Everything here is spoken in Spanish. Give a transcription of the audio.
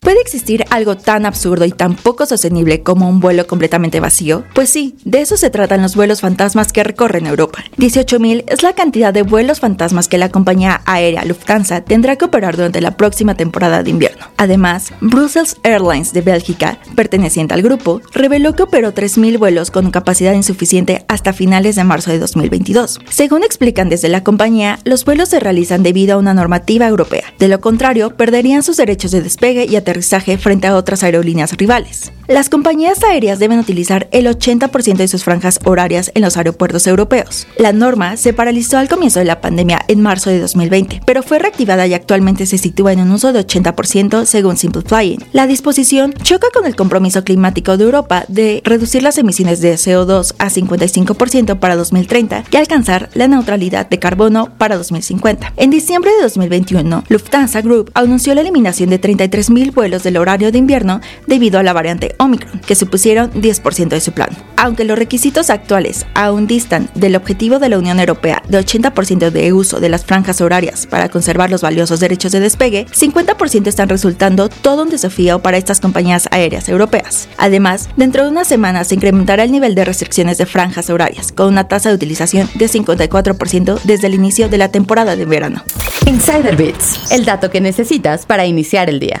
¿Puede existir algo tan absurdo y tan poco sostenible como un vuelo completamente vacío? Pues sí, de eso se tratan los vuelos fantasmas que recorren Europa. 18.000 es la cantidad de vuelos fantasmas que la compañía aérea Lufthansa tendrá que operar durante la próxima temporada de invierno. Además, Brussels Airlines de Bélgica, perteneciente al grupo, reveló que operó 3.000 vuelos con capacidad insuficiente hasta finales de marzo de 2022. Según explican desde la compañía, los vuelos se realizan debido a una normativa europea. De lo contrario, perderían sus derechos de despegue y aterrizaje frente a otras aerolíneas rivales. Las compañías aéreas deben utilizar el 80% de sus franjas horarias en los aeropuertos europeos. La norma se paralizó al comienzo de la pandemia en marzo de 2020, pero fue reactivada y actualmente se sitúa en un uso de 80% según Simple Flying. La disposición choca con el compromiso climático de Europa de reducir las emisiones de CO2 a 55% para 2030 y alcanzar la neutralidad de carbono para 2050. En diciembre de 2021, Lufthansa Group anunció la eliminación de 33.000 vuelos del horario de invierno debido a la variante Omicron, que supusieron 10% de su plan. Aunque los requisitos actuales aún distan del objetivo de la Unión Europea de 80% de uso de las franjas horarias para conservar los valiosos derechos de despegue, 50% están resultando todo un desafío para estas compañías aéreas europeas. Además, dentro de unas semanas se incrementará el nivel de restricciones de franjas horarias, con una tasa de utilización de 54% desde el inicio de la temporada de verano. Insider Bits, el dato que necesitas para iniciar el día.